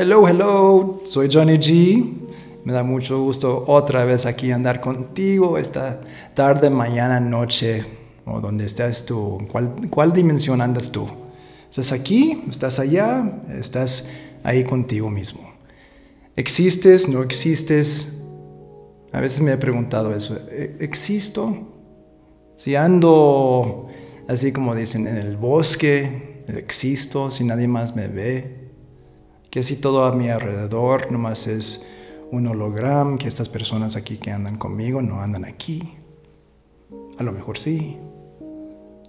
Hello, hello, soy Johnny G. Me da mucho gusto otra vez aquí andar contigo esta tarde, mañana, noche, o donde estés tú. ¿Cuál, cuál dimensión andas tú? ¿Estás aquí? ¿Estás allá? ¿Estás ahí contigo mismo? ¿Existes? ¿No existes? A veces me he preguntado eso. ¿E-, ¿Existo? Si ando así como dicen en el bosque, existo, si nadie más me ve, que si todo a mi alrededor nomás es un holograma, que estas personas aquí que andan conmigo no andan aquí. A lo mejor sí.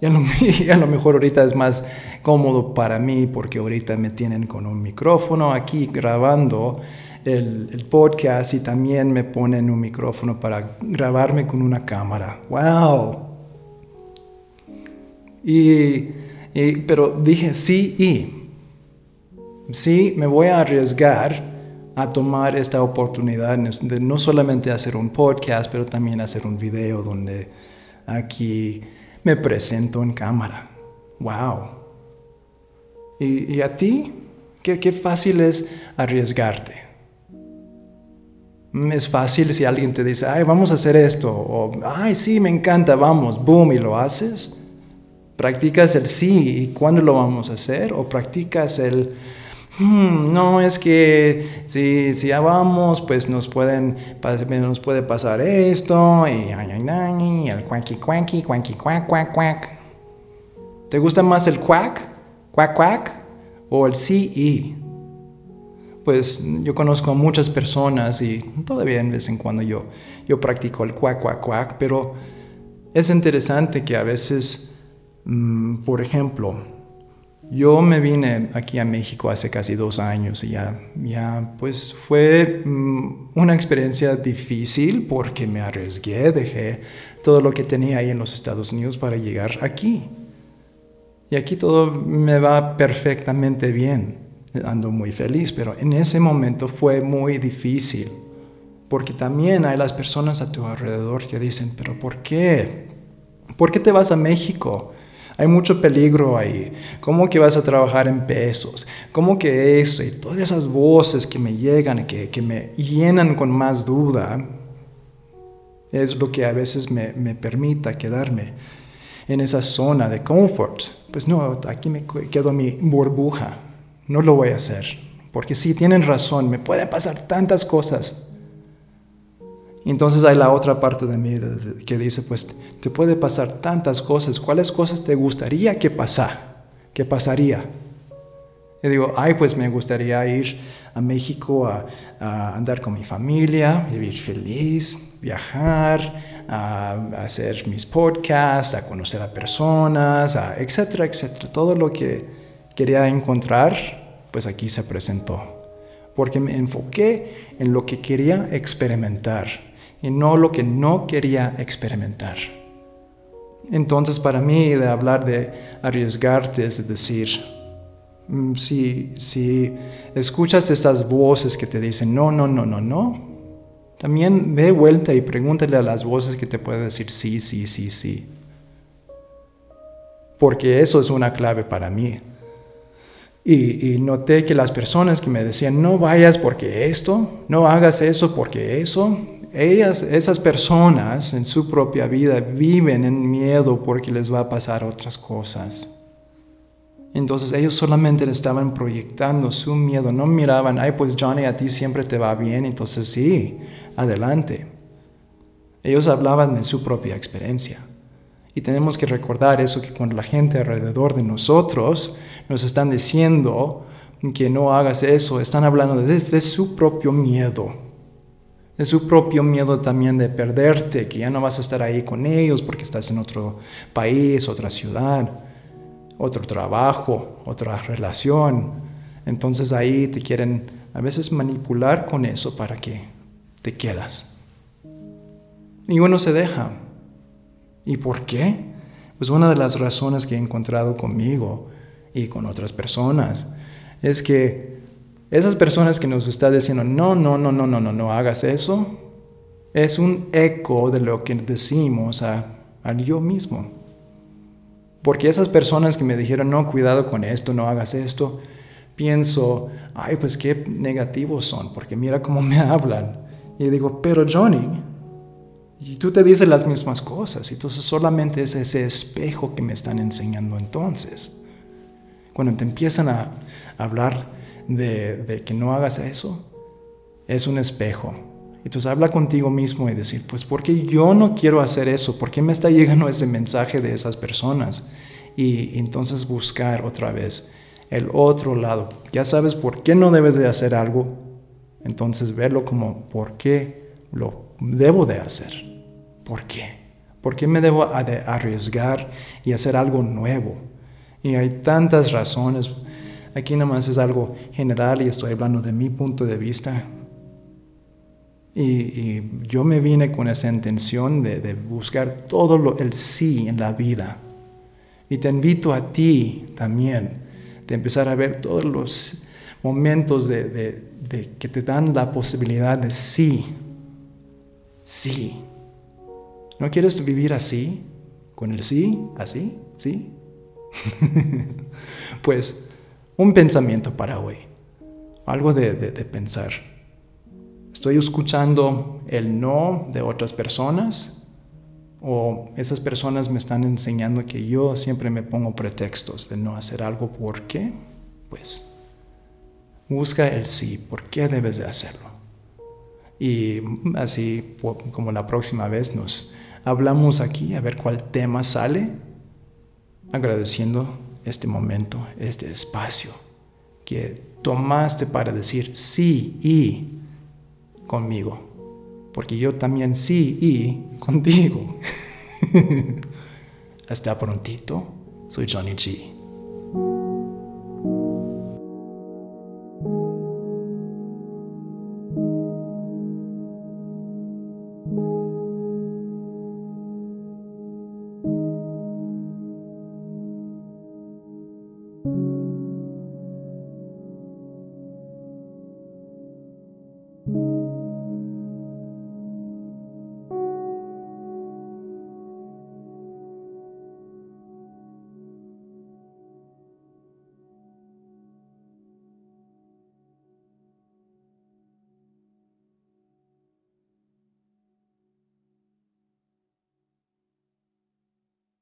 Y a lo, mejor ahorita es más cómodo para mí porque ahorita me tienen con un micrófono aquí grabando el, podcast y también me ponen un micrófono para grabarme con una cámara. ¡Wow! Y, pero dije sí y sí me voy a arriesgar a tomar esta oportunidad de no solamente hacer un podcast, pero también hacer un video donde aquí me presento en cámara. ¡Wow! ¿Y, a ti? ¿Qué, ¿Qué fácil es arriesgarte? Es fácil si alguien te dice, ay, vamos a hacer esto, o ay, sí, me encanta, vamos, boom, y lo haces. ¿Practicas el sí y cuándo lo vamos a hacer? ¿O practicas el Hmm, no es que si, si ya vamos, pues nos, pueden, nos puede pasar esto, y, y el cuanqui cuanqui, cuanqui cuac, cuac, cuac. ¿Te gusta más el cuac, cuac, cuac, o el y? Pues yo conozco a muchas personas y todavía en vez en cuando yo, yo practico el cuac, cuac, cuac, pero es interesante que a veces, mm, por ejemplo, yo me vine aquí a México hace casi dos años y ya, ya pues fue mm, una experiencia difícil porque me arriesgué, dejé todo lo que tenía ahí en los Estados Unidos para llegar aquí. Y aquí todo me va perfectamente bien, ando muy feliz, pero en ese momento fue muy difícil porque también hay las personas a tu alrededor que dicen, pero ¿por qué? ¿Por qué te vas a México? Hay mucho peligro ahí. ¿Cómo que vas a trabajar en pesos? ¿Cómo que eso? Y todas esas voces que me llegan, que, que me llenan con más duda, es lo que a veces me, me permita quedarme en esa zona de comfort. Pues no, aquí me quedo mi burbuja. No lo voy a hacer. Porque sí, tienen razón, me pueden pasar tantas cosas. Entonces hay la otra parte de mí que dice, pues te puede pasar tantas cosas, ¿cuáles cosas te gustaría que pasara? ¿Qué pasaría? Y digo, ay, pues me gustaría ir a México a, andar con mi familia, vivir feliz, viajar, a, hacer mis podcasts, a conocer a personas, etcétera, etcétera. Todo lo que quería encontrar, pues aquí se presentó. Porque me enfoqué en lo que quería experimentar y no lo que no quería experimentar. Entonces para mí de hablar de arriesgarte es decir, mm, si, si escuchas estas voces que te dicen no, no, no, no, no, también ve vuelta y pregúntale a las voces que te pueden decir sí, sí, sí, sí. Porque eso es una clave para mí. Y, noté que las personas que me decían, no vayas porque esto, no hagas eso porque eso, ellas, esas personas en su propia vida viven en miedo porque les va a pasar otras cosas. Entonces ellos solamente le estaban proyectando su miedo, no miraban, ay pues Johnny, a ti siempre te va bien, entonces sí, adelante. Ellos hablaban de su propia experiencia. Y tenemos que recordar eso, que cuando la gente alrededor de nosotros nos están diciendo que no hagas eso, están hablando desde su propio miedo de su propio miedo también de perderte, que ya no vas a estar ahí con ellos porque estás en otro país, otra ciudad, otro trabajo, otra relación. Entonces ahí te quieren a veces manipular con eso para que te quedas. Y uno se deja. ¿Y por qué? Pues una de las razones que he encontrado conmigo y con otras personas es que esas personas que nos están diciendo, no, no, no, no, no, no, no hagas eso, es un eco de lo que decimos a, yo mismo. Porque esas personas que me dijeron, no, cuidado con esto, no hagas esto, pienso, ay, pues qué negativos son, porque mira cómo me hablan. Y digo, pero Johnny, y tú te dices las mismas cosas, entonces solamente es ese espejo que me están enseñando entonces. Cuando te empiezan a hablar de, que no hagas eso, es un espejo. Entonces habla contigo mismo y decir, pues ¿por qué yo no quiero hacer eso? ¿Por qué me está llegando ese mensaje de esas personas? Y entonces buscar otra vez el otro lado. Ya sabes por qué no debes de hacer algo, entonces verlo como por qué lo debo de hacer. ¿Por qué? ¿Por qué me debo arriesgar y hacer algo nuevo? Y hay tantas razones. Aquí nada más es algo general y estoy hablando de mi punto de vista. Y, yo me vine con esa intención de, buscar todo lo, el sí en la vida. Y te invito a ti también de empezar a ver todos los momentos de, que te dan la posibilidad de sí, sí. ¿No quieres vivir así? ¿Con el sí? ¿Así? ¿Sí? pues un pensamiento para hoy. Algo de, pensar. ¿Estoy escuchando el no de otras personas? ¿O esas personas me están enseñando que yo siempre me pongo pretextos de no hacer algo? ¿Por qué? Pues busca el sí. ¿Por qué debes de hacerlo? Y así como la próxima vez nos hablamos aquí, a ver cuál tema sale, agradeciendo este momento, este espacio que tomaste para decir sí y conmigo, porque yo también sí y contigo. Hasta prontito, soy Johnny G.